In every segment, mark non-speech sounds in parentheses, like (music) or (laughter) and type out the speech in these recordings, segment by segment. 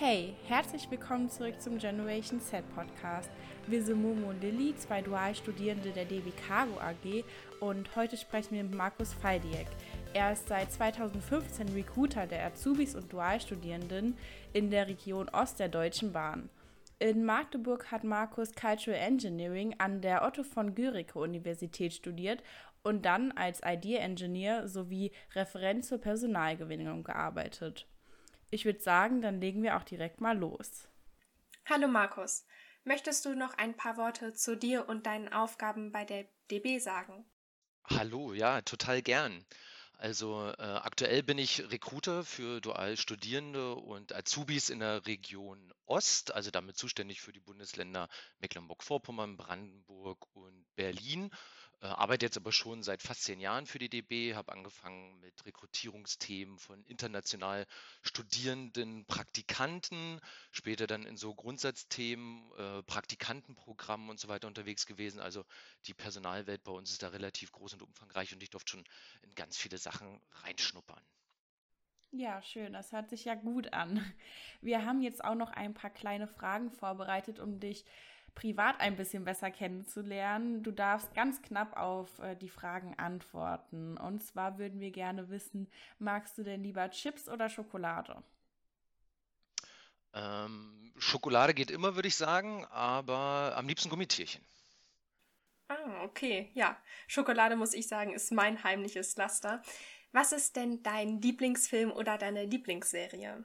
Hey, herzlich willkommen zurück zum Generation Z Podcast. Wir sind Momo und Lilly, zwei Dualstudierende der DB Cargo AG und heute sprechen wir mit Markus Faldiek. Er ist seit 2015 Recruiter der Azubis und Dualstudierenden in der Region Ost der Deutschen Bahn. In Magdeburg hat Markus Cultural Engineering an der Otto von Guericke Universität studiert und dann als Idea Engineer sowie Referent zur Personalgewinnung gearbeitet. Ich würde sagen, dann legen wir auch direkt mal los. Hallo Markus, möchtest du noch ein paar Worte zu dir und deinen Aufgaben bei der DB sagen? Hallo, ja, total gern. Also äh, aktuell bin ich Recruiter für Dualstudierende und Azubis in der Region Ost, also damit zuständig für die Bundesländer Mecklenburg-Vorpommern, Brandenburg und Berlin. Äh, arbeite jetzt aber schon seit fast zehn Jahren für die DB, habe angefangen mit Rekrutierungsthemen von international studierenden Praktikanten, später dann in so Grundsatzthemen, äh, Praktikantenprogrammen und so weiter unterwegs gewesen. Also die Personalwelt bei uns ist da relativ groß und umfangreich und ich durfte schon in ganz viele Sachen reinschnuppern. Ja, schön. Das hört sich ja gut an. Wir haben jetzt auch noch ein paar kleine Fragen vorbereitet, um dich privat ein bisschen besser kennenzulernen. Du darfst ganz knapp auf äh, die Fragen antworten. Und zwar würden wir gerne wissen, magst du denn lieber Chips oder Schokolade? Ähm, Schokolade geht immer, würde ich sagen, aber am liebsten Gummitierchen. Ah, okay. Ja, Schokolade muss ich sagen, ist mein heimliches Laster. Was ist denn dein Lieblingsfilm oder deine Lieblingsserie?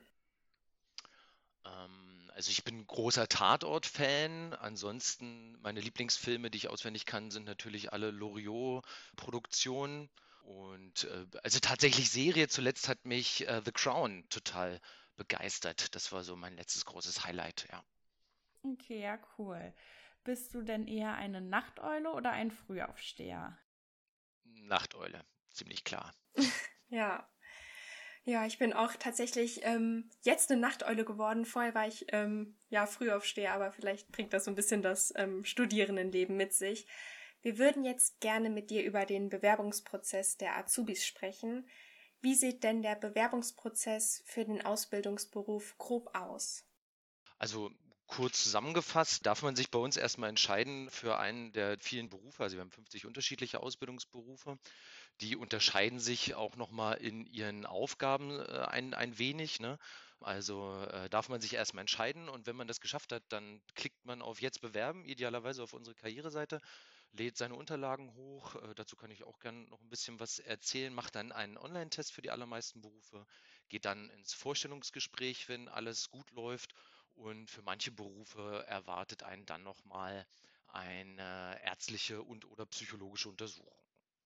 Ähm, also ich bin großer Tatort-Fan. Ansonsten meine Lieblingsfilme, die ich auswendig kann, sind natürlich alle Loriot-Produktionen. Und äh, also tatsächlich Serie zuletzt hat mich äh, The Crown total begeistert. Das war so mein letztes großes Highlight, ja. Okay, ja, cool. Bist du denn eher eine Nachteule oder ein Frühaufsteher? Nachteule, ziemlich klar. (laughs) ja. Ja, ich bin auch tatsächlich ähm, jetzt eine Nachteule geworden. Vorher war ich ähm, ja Frühaufsteher, aber vielleicht bringt das so ein bisschen das ähm, Studierendenleben mit sich. Wir würden jetzt gerne mit dir über den Bewerbungsprozess der Azubis sprechen. Wie sieht denn der Bewerbungsprozess für den Ausbildungsberuf grob aus? Also Kurz zusammengefasst darf man sich bei uns erstmal entscheiden für einen der vielen Berufe. Also wir haben 50 unterschiedliche Ausbildungsberufe. Die unterscheiden sich auch nochmal in ihren Aufgaben äh, ein, ein wenig. Ne? Also äh, darf man sich erstmal entscheiden und wenn man das geschafft hat, dann klickt man auf Jetzt bewerben, idealerweise auf unsere Karriereseite, lädt seine Unterlagen hoch. Äh, dazu kann ich auch gerne noch ein bisschen was erzählen, macht dann einen Online-Test für die allermeisten Berufe, geht dann ins Vorstellungsgespräch, wenn alles gut läuft und für manche Berufe erwartet einen dann nochmal eine ärztliche und oder psychologische Untersuchung.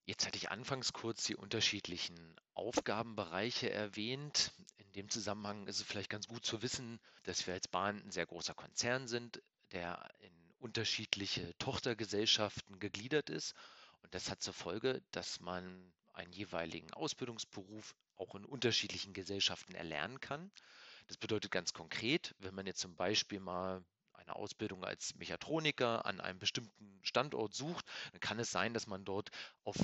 Jetzt hatte ich anfangs kurz die unterschiedlichen Aufgabenbereiche erwähnt. In dem Zusammenhang ist es vielleicht ganz gut zu wissen, dass wir als Bahn ein sehr großer Konzern sind, der in unterschiedliche Tochtergesellschaften gegliedert ist. Und das hat zur Folge, dass man einen jeweiligen Ausbildungsberuf auch in unterschiedlichen Gesellschaften erlernen kann. Das bedeutet ganz konkret, wenn man jetzt zum Beispiel mal eine Ausbildung als Mechatroniker an einem bestimmten Standort sucht, dann kann es sein, dass man dort auf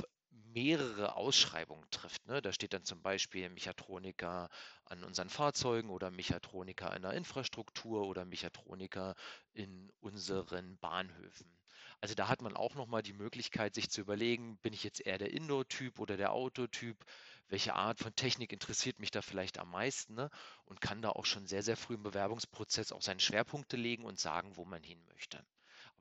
mehrere Ausschreibungen trifft. Ne? Da steht dann zum Beispiel Mechatroniker an unseren Fahrzeugen oder Mechatroniker in der Infrastruktur oder Mechatroniker in unseren Bahnhöfen. Also da hat man auch nochmal die Möglichkeit, sich zu überlegen, bin ich jetzt eher der Indoor-Typ oder der Outdoor-Typ? Welche Art von Technik interessiert mich da vielleicht am meisten? Ne? Und kann da auch schon sehr, sehr früh im Bewerbungsprozess auch seine Schwerpunkte legen und sagen, wo man hin möchte.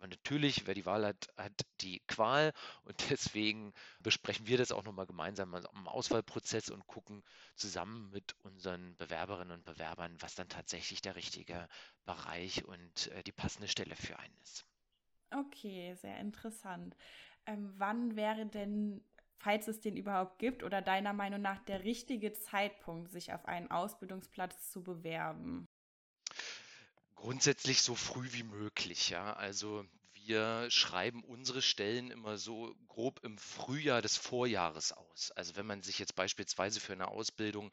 Aber natürlich, wer die Wahl hat, hat die Qual und (laughs) deswegen besprechen wir das auch nochmal gemeinsam im Auswahlprozess und gucken zusammen mit unseren Bewerberinnen und Bewerbern, was dann tatsächlich der richtige Bereich und äh, die passende Stelle für einen ist. Okay, sehr interessant. Ähm, wann wäre denn, falls es den überhaupt gibt, oder deiner Meinung nach der richtige Zeitpunkt, sich auf einen Ausbildungsplatz zu bewerben? Grundsätzlich so früh wie möglich, ja. Also wir schreiben unsere Stellen immer so grob im Frühjahr des Vorjahres aus. Also wenn man sich jetzt beispielsweise für eine Ausbildung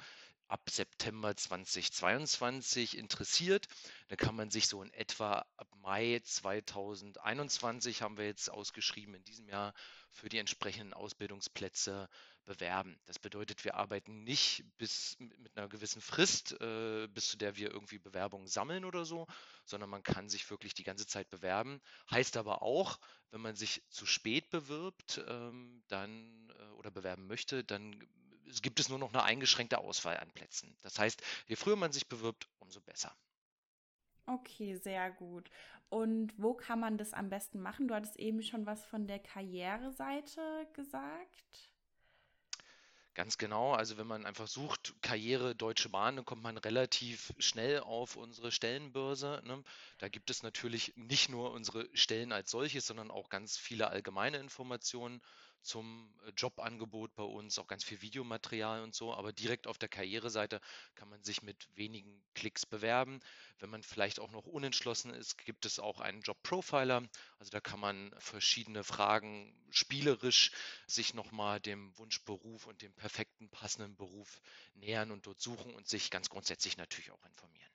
ab September 2022 interessiert, dann kann man sich so in etwa ab Mai 2021 haben wir jetzt ausgeschrieben in diesem Jahr für die entsprechenden Ausbildungsplätze bewerben. Das bedeutet, wir arbeiten nicht bis mit einer gewissen Frist, äh, bis zu der wir irgendwie Bewerbungen sammeln oder so, sondern man kann sich wirklich die ganze Zeit bewerben. Heißt aber auch, wenn man sich zu spät bewirbt, ähm, dann äh, oder bewerben möchte, dann gibt es nur noch eine eingeschränkte Auswahl an Plätzen. Das heißt, je früher man sich bewirbt, umso besser. Okay, sehr gut. Und wo kann man das am besten machen? Du hattest eben schon was von der Karriereseite gesagt. Ganz genau. Also wenn man einfach sucht, Karriere Deutsche Bahn, dann kommt man relativ schnell auf unsere Stellenbörse. Ne? Da gibt es natürlich nicht nur unsere Stellen als solches, sondern auch ganz viele allgemeine Informationen zum äh, Jobangebot bei uns, auch ganz viel Videomaterial und so. Aber direkt auf der Karriereseite kann man sich mit wenigen Klicks bewerben. Wenn man vielleicht auch noch unentschlossen ist, gibt es auch einen Job-Profiler. Also da kann man verschiedene Fragen spielerisch sich nochmal dem Wunschberuf und dem perfekten passenden Beruf nähern und dort suchen und sich ganz grundsätzlich natürlich auch informieren.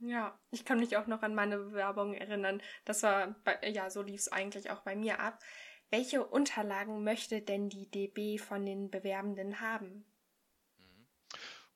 Ja, ich kann mich auch noch an meine Bewerbung erinnern. Das war, bei, ja, so lief es eigentlich auch bei mir ab. Welche Unterlagen möchte denn die DB von den Bewerbenden haben?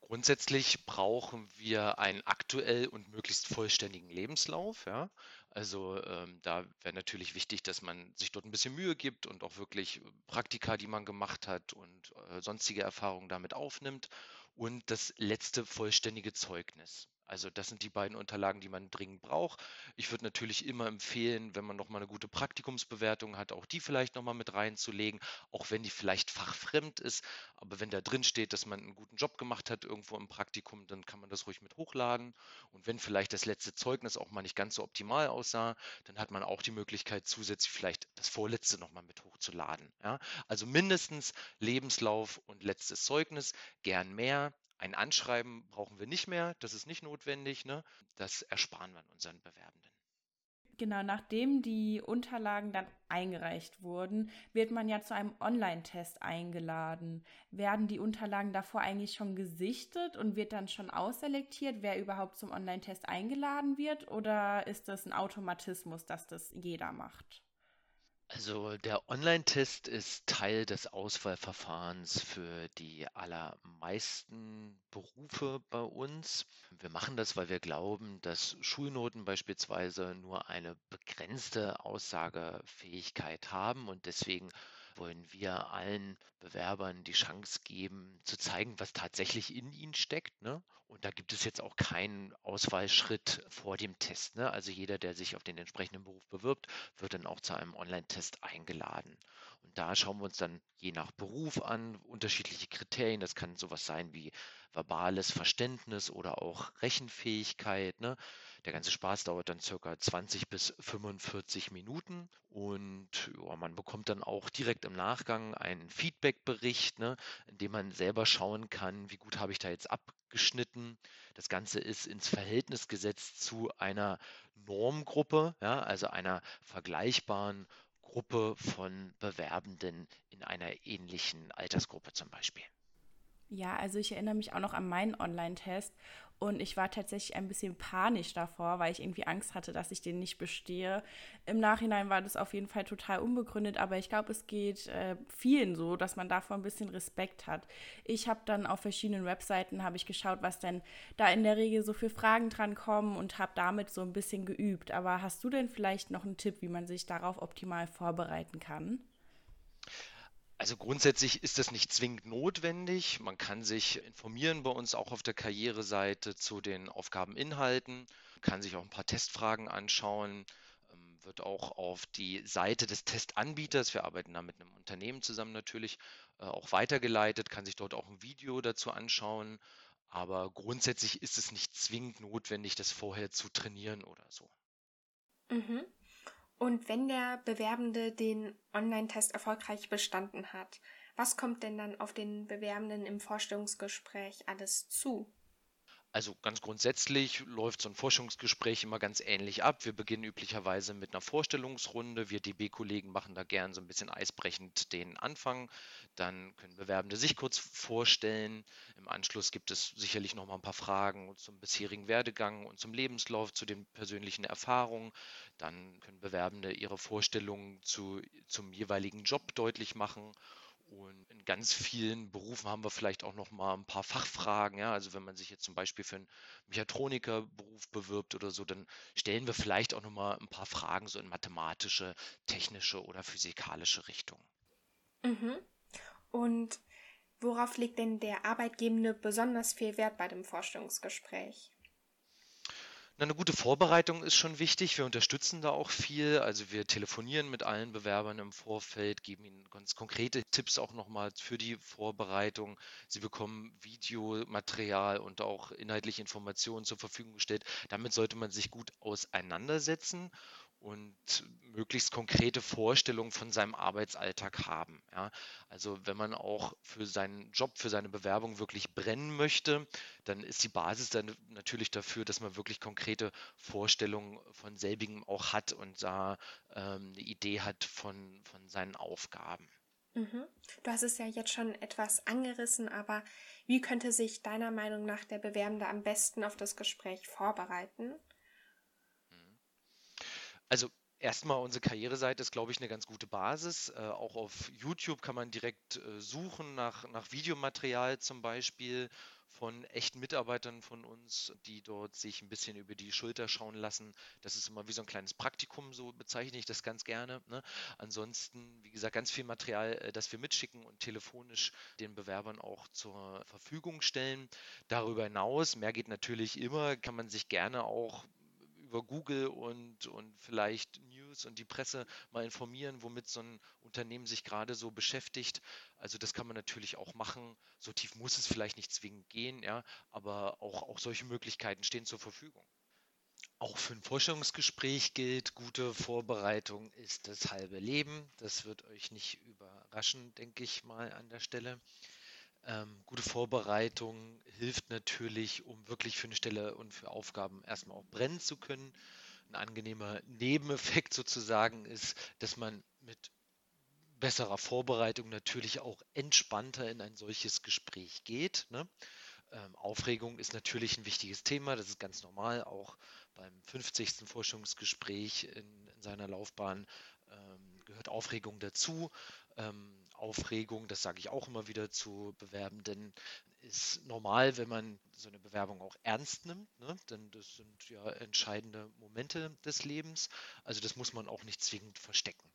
Grundsätzlich brauchen wir einen aktuell und möglichst vollständigen Lebenslauf. Ja? Also ähm, da wäre natürlich wichtig, dass man sich dort ein bisschen Mühe gibt und auch wirklich Praktika, die man gemacht hat und äh, sonstige Erfahrungen damit aufnimmt. Und das letzte vollständige Zeugnis. Also das sind die beiden Unterlagen, die man dringend braucht. Ich würde natürlich immer empfehlen, wenn man noch mal eine gute Praktikumsbewertung hat, auch die vielleicht noch mal mit reinzulegen, auch wenn die vielleicht fachfremd ist. Aber wenn da drin steht, dass man einen guten Job gemacht hat irgendwo im Praktikum, dann kann man das ruhig mit hochladen. Und wenn vielleicht das letzte Zeugnis auch mal nicht ganz so optimal aussah, dann hat man auch die Möglichkeit, zusätzlich vielleicht das vorletzte noch mal mit hochzuladen. Ja? Also mindestens Lebenslauf und letztes Zeugnis, gern mehr. Ein Anschreiben brauchen wir nicht mehr, das ist nicht notwendig, ne? das ersparen wir unseren Bewerbenden. Genau, nachdem die Unterlagen dann eingereicht wurden, wird man ja zu einem Online-Test eingeladen. Werden die Unterlagen davor eigentlich schon gesichtet und wird dann schon ausselektiert, wer überhaupt zum Online-Test eingeladen wird? Oder ist das ein Automatismus, dass das jeder macht? Also der Online-Test ist Teil des Auswahlverfahrens für die allermeisten Berufe bei uns. Wir machen das, weil wir glauben, dass Schulnoten beispielsweise nur eine begrenzte Aussagefähigkeit haben und deswegen wollen wir allen Bewerbern die Chance geben, zu zeigen, was tatsächlich in ihnen steckt. Ne? Und da gibt es jetzt auch keinen Auswahlschritt vor dem Test. Ne? Also jeder, der sich auf den entsprechenden Beruf bewirbt, wird dann auch zu einem Online-Test eingeladen. Und da schauen wir uns dann je nach Beruf an, unterschiedliche Kriterien. Das kann sowas sein wie verbales Verständnis oder auch Rechenfähigkeit. Ne? Der ganze Spaß dauert dann circa 20 bis 45 Minuten und ja, man bekommt dann auch direkt im Nachgang einen Feedbackbericht, ne, in dem man selber schauen kann, wie gut habe ich da jetzt abgeschnitten. Das Ganze ist ins Verhältnis gesetzt zu einer Normgruppe, ja, also einer vergleichbaren Gruppe von Bewerbenden in einer ähnlichen Altersgruppe zum Beispiel. Ja, also ich erinnere mich auch noch an meinen Online-Test und ich war tatsächlich ein bisschen panisch davor, weil ich irgendwie Angst hatte, dass ich den nicht bestehe. Im Nachhinein war das auf jeden Fall total unbegründet, aber ich glaube, es geht äh, vielen so, dass man davor ein bisschen Respekt hat. Ich habe dann auf verschiedenen Webseiten habe ich geschaut, was denn da in der Regel so für Fragen dran kommen und habe damit so ein bisschen geübt. Aber hast du denn vielleicht noch einen Tipp, wie man sich darauf optimal vorbereiten kann? Also grundsätzlich ist das nicht zwingend notwendig. Man kann sich informieren bei uns auch auf der Karriereseite zu den Aufgabeninhalten, kann sich auch ein paar Testfragen anschauen, ähm, wird auch auf die Seite des Testanbieters, wir arbeiten da mit einem Unternehmen zusammen natürlich, äh, auch weitergeleitet, kann sich dort auch ein Video dazu anschauen. Aber grundsätzlich ist es nicht zwingend notwendig, das vorher zu trainieren oder so. Mhm. Und wenn der Bewerbende den Online-Test erfolgreich bestanden hat, was kommt denn dann auf den Bewerbenden im Vorstellungsgespräch alles zu? Also ganz grundsätzlich läuft so ein Forschungsgespräch immer ganz ähnlich ab. Wir beginnen üblicherweise mit einer Vorstellungsrunde. Wir DB-Kollegen machen da gern so ein bisschen eisbrechend den Anfang. Dann können Bewerbende sich kurz vorstellen. Im Anschluss gibt es sicherlich noch mal ein paar Fragen zum bisherigen Werdegang und zum Lebenslauf, zu den persönlichen Erfahrungen. Dann können Bewerbende ihre Vorstellungen zu, zum jeweiligen Job deutlich machen und in ganz vielen Berufen haben wir vielleicht auch noch mal ein paar Fachfragen. Ja? Also wenn man sich jetzt zum Beispiel für einen Mechatronikerberuf bewirbt oder so, dann stellen wir vielleicht auch noch mal ein paar Fragen so in mathematische, technische oder physikalische Richtung. Mhm. Und worauf legt denn der Arbeitgebende besonders viel Wert bei dem Vorstellungsgespräch? Eine gute Vorbereitung ist schon wichtig. Wir unterstützen da auch viel. Also wir telefonieren mit allen Bewerbern im Vorfeld, geben ihnen ganz konkrete Tipps auch nochmal für die Vorbereitung. Sie bekommen Videomaterial und auch inhaltliche Informationen zur Verfügung gestellt. Damit sollte man sich gut auseinandersetzen und möglichst konkrete Vorstellungen von seinem Arbeitsalltag haben. Ja. Also wenn man auch für seinen Job, für seine Bewerbung wirklich brennen möchte, dann ist die Basis dann natürlich dafür, dass man wirklich konkrete Vorstellungen von selbigem auch hat und da ähm, eine Idee hat von, von seinen Aufgaben. Mhm. Du hast es ja jetzt schon etwas angerissen, aber wie könnte sich deiner Meinung nach der Bewerbende am besten auf das Gespräch vorbereiten? Also erstmal unsere Karriereseite ist, glaube ich, eine ganz gute Basis. Äh, auch auf YouTube kann man direkt äh, suchen nach, nach Videomaterial zum Beispiel von echten Mitarbeitern von uns, die dort sich ein bisschen über die Schulter schauen lassen. Das ist immer wie so ein kleines Praktikum, so bezeichne ich das ganz gerne. Ne? Ansonsten, wie gesagt, ganz viel Material, äh, das wir mitschicken und telefonisch den Bewerbern auch zur Verfügung stellen. Darüber hinaus, mehr geht natürlich immer, kann man sich gerne auch über Google und, und vielleicht News und die Presse mal informieren, womit so ein Unternehmen sich gerade so beschäftigt. Also das kann man natürlich auch machen. So tief muss es vielleicht nicht zwingend gehen, ja, aber auch, auch solche Möglichkeiten stehen zur Verfügung. Auch für ein Vorstellungsgespräch gilt, gute Vorbereitung ist das halbe Leben. Das wird euch nicht überraschen, denke ich mal an der Stelle. Ähm, gute Vorbereitung hilft natürlich, um wirklich für eine Stelle und für Aufgaben erstmal auch brennen zu können. Ein angenehmer Nebeneffekt (laughs) sozusagen ist, dass man mit besserer Vorbereitung natürlich auch entspannter in ein solches Gespräch geht. Ne? Ähm, Aufregung ist natürlich ein wichtiges Thema, das ist ganz normal, auch beim 50. Forschungsgespräch in, in seiner Laufbahn ähm, gehört Aufregung dazu. Ähm, Aufregung, das sage ich auch immer wieder zu Bewerbenden, ist normal, wenn man so eine Bewerbung auch ernst nimmt, ne? denn das sind ja entscheidende Momente des Lebens. Also das muss man auch nicht zwingend verstecken.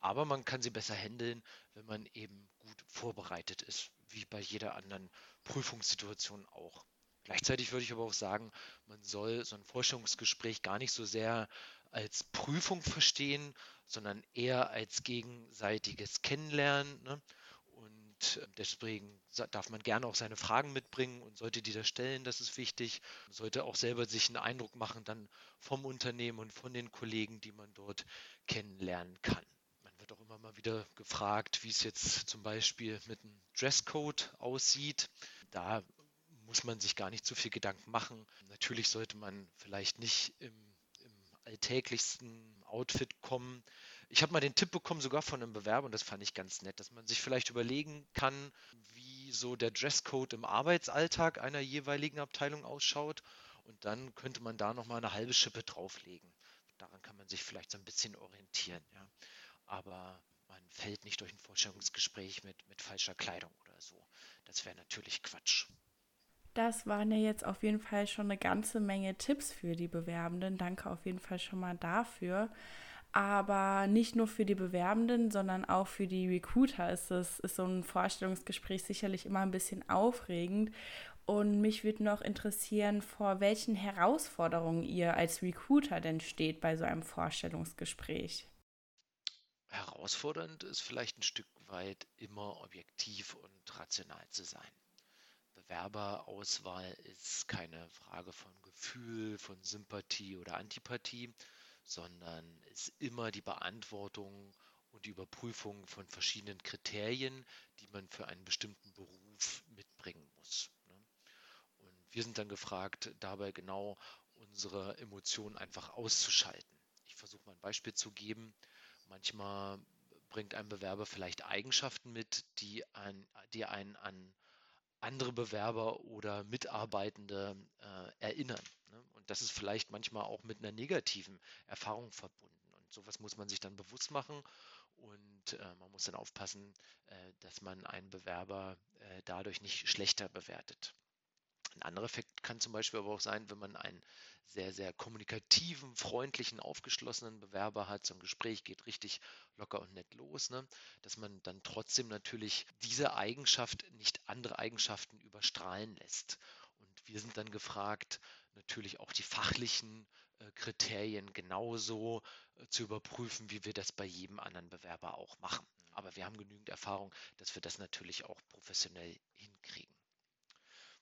Aber man kann sie besser handeln, wenn man eben gut vorbereitet ist, wie bei jeder anderen Prüfungssituation auch. Gleichzeitig würde ich aber auch sagen, man soll so ein Forschungsgespräch gar nicht so sehr als Prüfung verstehen, sondern eher als gegenseitiges Kennenlernen. Ne? Und äh, deswegen darf man gerne auch seine Fragen mitbringen und sollte die da stellen, das ist wichtig. Man sollte auch selber sich einen Eindruck machen dann vom Unternehmen und von den Kollegen, die man dort kennenlernen kann. Man wird auch immer mal wieder gefragt, wie es jetzt zum Beispiel mit einem Dresscode aussieht. Da muss man sich gar nicht zu viel Gedanken machen. Natürlich sollte man vielleicht nicht im alltäglichsten Outfit kommen. Ich habe mal den Tipp bekommen, sogar von einem Bewerber, und das fand ich ganz nett, dass man sich vielleicht überlegen kann, wie so der Dresscode im Arbeitsalltag einer jeweiligen Abteilung ausschaut. Und dann könnte man da nochmal eine halbe Schippe drauflegen. Daran kann man sich vielleicht so ein bisschen orientieren. Ja. Aber man fällt nicht durch ein Vorstellungsgespräch mit, mit falscher Kleidung oder so. Das wäre natürlich Quatsch. Das waren ja jetzt auf jeden Fall schon eine ganze Menge Tipps für die Bewerbenden. Danke auf jeden Fall schon mal dafür. Aber nicht nur für die Bewerbenden, sondern auch für die Recruiter ist, es, ist so ein Vorstellungsgespräch sicherlich immer ein bisschen aufregend. Und mich würde noch interessieren, vor welchen Herausforderungen ihr als Recruiter denn steht bei so einem Vorstellungsgespräch. Herausfordernd ist vielleicht ein Stück weit immer objektiv und rational zu sein. Bewerberauswahl ist keine Frage von Gefühl, von Sympathie oder Antipathie, sondern ist immer die Beantwortung und die Überprüfung von verschiedenen Kriterien, die man für einen bestimmten Beruf mitbringen muss. Ne? Und wir sind dann gefragt, dabei genau unsere Emotionen einfach auszuschalten. Ich versuche mal ein Beispiel zu geben. Manchmal bringt ein Bewerber vielleicht Eigenschaften mit, die, ein, die einen an andere Bewerber oder Mitarbeitende äh, erinnern. Ne? Und das ist vielleicht manchmal auch mit einer negativen Erfahrung verbunden. Und sowas muss man sich dann bewusst machen und äh, man muss dann aufpassen, äh, dass man einen Bewerber äh, dadurch nicht schlechter bewertet. Ein anderer Effekt kann zum Beispiel aber auch sein, wenn man einen sehr, sehr kommunikativen, freundlichen, aufgeschlossenen Bewerber hat, so ein Gespräch geht richtig locker und nett los, ne? dass man dann trotzdem natürlich diese Eigenschaft nicht andere Eigenschaften überstrahlen lässt. Und wir sind dann gefragt, natürlich auch die fachlichen äh, Kriterien genauso äh, zu überprüfen, wie wir das bei jedem anderen Bewerber auch machen. Aber wir haben genügend Erfahrung, dass wir das natürlich auch professionell hinkriegen.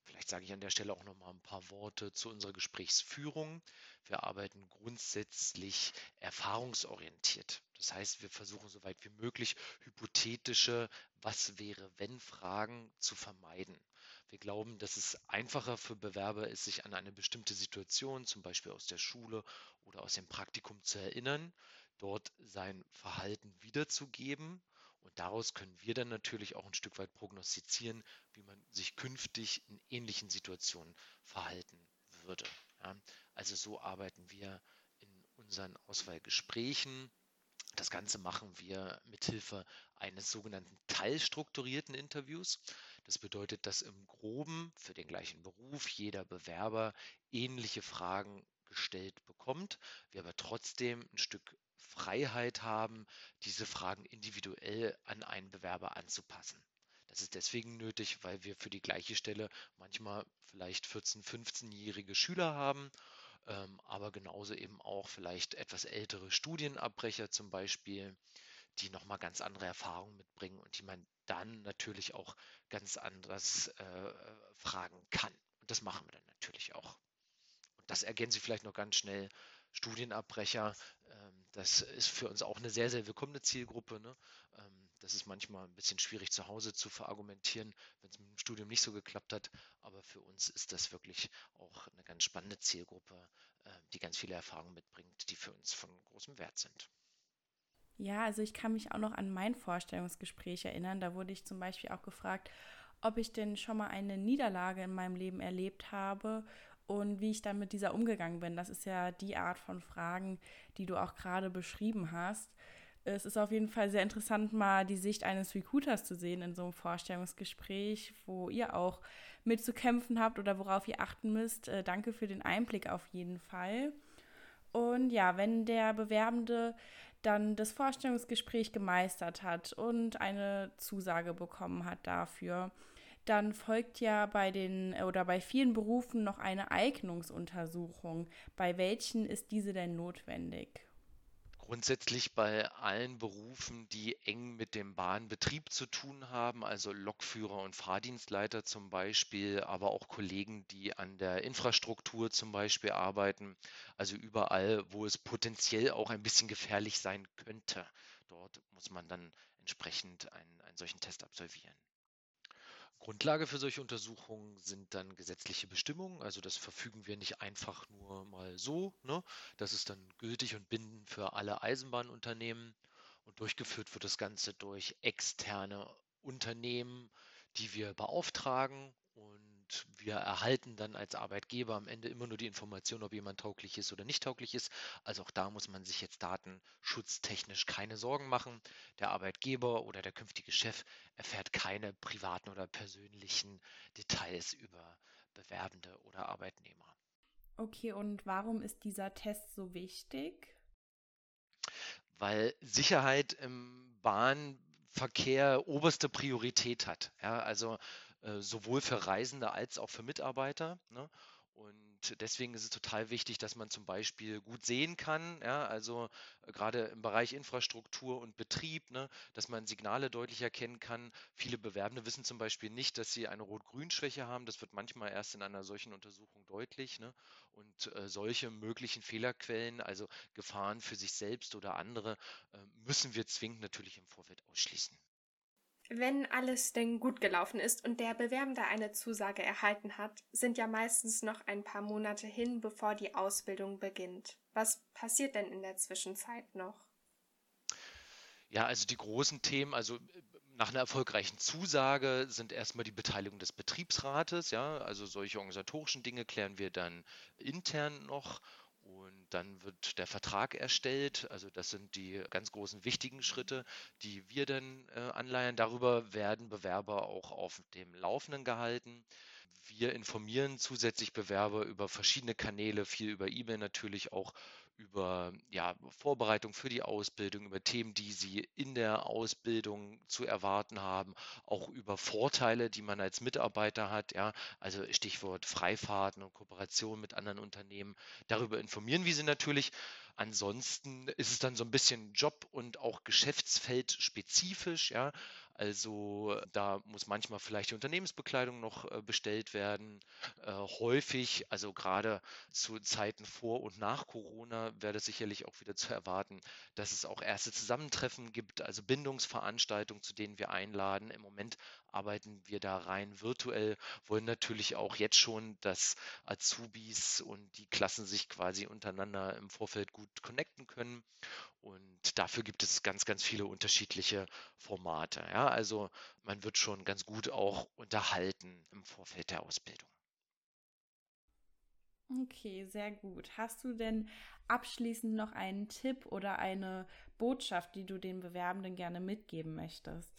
Vielleicht sage ich an der Stelle auch noch mal ein paar Worte zu unserer Gesprächsführung. Wir arbeiten grundsätzlich erfahrungsorientiert. Das heißt, wir versuchen soweit wie möglich hypothetische Was wäre wenn Fragen zu vermeiden. Wir glauben, dass es einfacher für Bewerber ist, sich an eine bestimmte Situation, zum Beispiel aus der Schule oder aus dem Praktikum zu erinnern, dort sein Verhalten wiederzugeben und daraus können wir dann natürlich auch ein Stück weit prognostizieren, wie man sich künftig in ähnlichen Situationen verhalten würde. Ja, also so arbeiten wir in unseren Auswahlgesprächen. Das Ganze machen wir mithilfe eines sogenannten teilstrukturierten Interviews. Das bedeutet, dass im groben für den gleichen Beruf jeder Bewerber ähnliche Fragen gestellt bekommt, wir aber trotzdem ein Stück Freiheit haben, diese Fragen individuell an einen Bewerber anzupassen. Das ist deswegen nötig, weil wir für die gleiche Stelle manchmal vielleicht 14-, 15-jährige Schüler haben, ähm, aber genauso eben auch vielleicht etwas ältere Studienabbrecher zum Beispiel, die nochmal ganz andere Erfahrungen mitbringen und die man dann natürlich auch ganz anders äh, fragen kann. Und das machen wir dann natürlich auch. Und das ergänze ich vielleicht noch ganz schnell. Studienabbrecher, ähm, das ist für uns auch eine sehr, sehr willkommene Zielgruppe. Ne? Ähm, das ist manchmal ein bisschen schwierig zu Hause zu verargumentieren, wenn es mit dem Studium nicht so geklappt hat. Aber für uns ist das wirklich auch eine ganz spannende Zielgruppe, ähm, die ganz viele Erfahrungen mitbringt, die für uns von großem Wert sind. Ja, also ich kann mich auch noch an mein Vorstellungsgespräch erinnern. Da wurde ich zum Beispiel auch gefragt, ob ich denn schon mal eine Niederlage in meinem Leben erlebt habe und wie ich dann mit dieser umgegangen bin. Das ist ja die Art von Fragen, die du auch gerade beschrieben hast. Es ist auf jeden Fall sehr interessant, mal die Sicht eines Recruiters zu sehen in so einem Vorstellungsgespräch, wo ihr auch mitzukämpfen habt oder worauf ihr achten müsst. Äh, danke für den Einblick auf jeden Fall. Und ja, wenn der Bewerbende dann das Vorstellungsgespräch gemeistert hat und eine Zusage bekommen hat dafür, dann folgt ja bei den oder bei vielen Berufen noch eine Eignungsuntersuchung. Bei welchen ist diese denn notwendig? Grundsätzlich bei allen Berufen, die eng mit dem Bahnbetrieb zu tun haben, also Lokführer und Fahrdienstleiter zum Beispiel, aber auch Kollegen, die an der Infrastruktur zum Beispiel arbeiten, also überall, wo es potenziell auch ein bisschen gefährlich sein könnte. Dort muss man dann entsprechend einen, einen solchen Test absolvieren. Grundlage für solche Untersuchungen sind dann gesetzliche Bestimmungen. Also das verfügen wir nicht einfach nur mal so. Ne? Das ist dann gültig und bindend für alle Eisenbahnunternehmen. Und durchgeführt wird das Ganze durch externe Unternehmen, die wir beauftragen. Und wir erhalten dann als Arbeitgeber am Ende immer nur die Information, ob jemand tauglich ist oder nicht tauglich ist. Also auch da muss man sich jetzt datenschutztechnisch keine Sorgen machen. Der Arbeitgeber oder der künftige Chef erfährt keine privaten oder persönlichen Details über Bewerbende oder Arbeitnehmer. Okay, und warum ist dieser Test so wichtig? Weil Sicherheit im Bahnverkehr oberste Priorität hat. Ja, also sowohl für Reisende als auch für Mitarbeiter. Ne? Und deswegen ist es total wichtig, dass man zum Beispiel gut sehen kann, ja, also äh, gerade im Bereich Infrastruktur und Betrieb, ne, dass man Signale deutlich erkennen kann. Viele Bewerbende wissen zum Beispiel nicht, dass sie eine Rot-Grün-Schwäche haben. Das wird manchmal erst in einer solchen Untersuchung deutlich. Ne? Und äh, solche möglichen Fehlerquellen, also Gefahren für sich selbst oder andere, äh, müssen wir zwingend natürlich im Vorfeld ausschließen. Wenn alles denn gut gelaufen ist und der Bewerbende eine Zusage erhalten hat, sind ja meistens noch ein paar Monate hin, bevor die Ausbildung beginnt. Was passiert denn in der Zwischenzeit noch? Ja, also die großen Themen, also nach einer erfolgreichen Zusage sind erstmal die Beteiligung des Betriebsrates, ja, also solche organisatorischen Dinge klären wir dann intern noch und dann wird der Vertrag erstellt. Also das sind die ganz großen wichtigen Schritte, die wir dann äh, anleihen. Darüber werden Bewerber auch auf dem Laufenden gehalten. Wir informieren zusätzlich Bewerber über verschiedene Kanäle, viel über E-Mail natürlich auch über ja, Vorbereitung für die Ausbildung, über Themen, die Sie in der Ausbildung zu erwarten haben, auch über Vorteile, die man als Mitarbeiter hat, ja, also Stichwort Freifahrten und Kooperation mit anderen Unternehmen. Darüber informieren wir Sie natürlich. Ansonsten ist es dann so ein bisschen Job und auch Geschäftsfeld spezifisch, ja. Also da muss manchmal vielleicht die Unternehmensbekleidung noch äh, bestellt werden. Äh, häufig, also gerade zu Zeiten vor und nach Corona, wäre das sicherlich auch wieder zu erwarten, dass es auch erste Zusammentreffen gibt, also Bindungsveranstaltungen, zu denen wir einladen. Im Moment arbeiten wir da rein virtuell, wollen natürlich auch jetzt schon, dass Azubis und die Klassen sich quasi untereinander im Vorfeld gut connecten können. Und dafür gibt es ganz, ganz viele unterschiedliche Formate. Ja, also man wird schon ganz gut auch unterhalten im Vorfeld der Ausbildung. Okay, sehr gut. Hast du denn abschließend noch einen Tipp oder eine Botschaft, die du den Bewerbenden gerne mitgeben möchtest?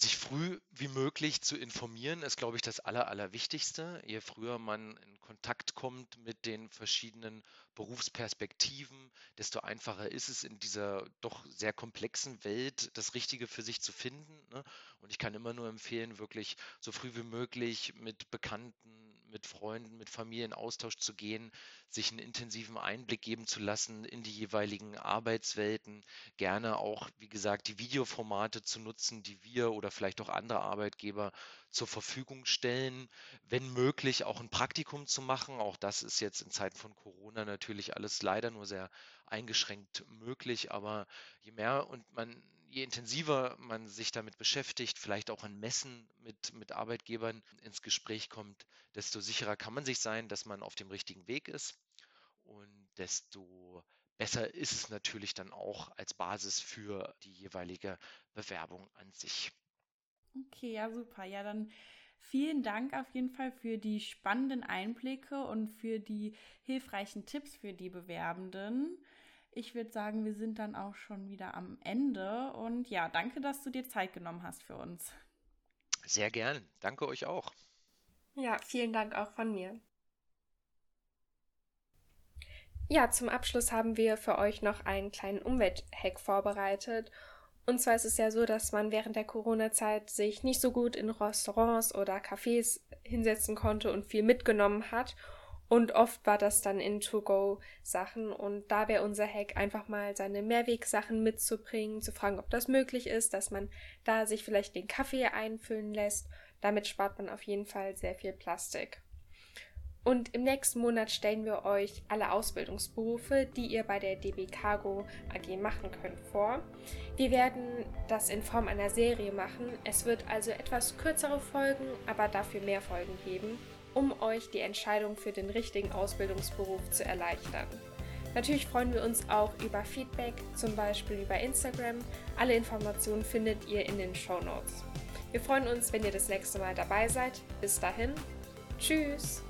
Sich früh wie möglich zu informieren, ist, glaube ich, das Aller, Allerwichtigste. Je früher man in Kontakt kommt mit den verschiedenen Berufsperspektiven, desto einfacher ist es in dieser doch sehr komplexen Welt, das Richtige für sich zu finden. Ne? Und ich kann immer nur empfehlen, wirklich so früh wie möglich mit Bekannten, mit Freunden, mit Familien Austausch zu gehen, sich einen intensiven Einblick geben zu lassen in die jeweiligen Arbeitswelten, gerne auch, wie gesagt, die Videoformate zu nutzen, die wir oder vielleicht auch andere Arbeitgeber zur Verfügung stellen, wenn möglich auch ein Praktikum zu machen. Auch das ist jetzt in Zeiten von Corona natürlich alles leider nur sehr eingeschränkt möglich, aber je mehr und man je intensiver man sich damit beschäftigt, vielleicht auch an Messen mit, mit Arbeitgebern ins Gespräch kommt, desto sicherer kann man sich sein, dass man auf dem richtigen Weg ist und desto besser ist es natürlich dann auch als Basis für die jeweilige Bewerbung an sich. Okay, ja, super. Ja, dann vielen Dank auf jeden Fall für die spannenden Einblicke und für die hilfreichen Tipps für die Bewerbenden. Ich würde sagen, wir sind dann auch schon wieder am Ende. Und ja, danke, dass du dir Zeit genommen hast für uns. Sehr gern. Danke euch auch. Ja, vielen Dank auch von mir. Ja, zum Abschluss haben wir für euch noch einen kleinen Umwelthack vorbereitet. Und zwar ist es ja so, dass man während der Corona-Zeit sich nicht so gut in Restaurants oder Cafés hinsetzen konnte und viel mitgenommen hat. Und oft war das dann in To-Go-Sachen. Und da wäre unser Hack einfach mal seine Mehrwegsachen mitzubringen, zu fragen, ob das möglich ist, dass man da sich vielleicht den Kaffee einfüllen lässt. Damit spart man auf jeden Fall sehr viel Plastik. Und im nächsten Monat stellen wir euch alle Ausbildungsberufe, die ihr bei der DB Cargo AG machen könnt, vor. Wir werden das in Form einer Serie machen. Es wird also etwas kürzere Folgen, aber dafür mehr Folgen geben um euch die Entscheidung für den richtigen Ausbildungsberuf zu erleichtern. Natürlich freuen wir uns auch über Feedback, zum Beispiel über Instagram. Alle Informationen findet ihr in den Show Notes. Wir freuen uns, wenn ihr das nächste Mal dabei seid. Bis dahin, tschüss!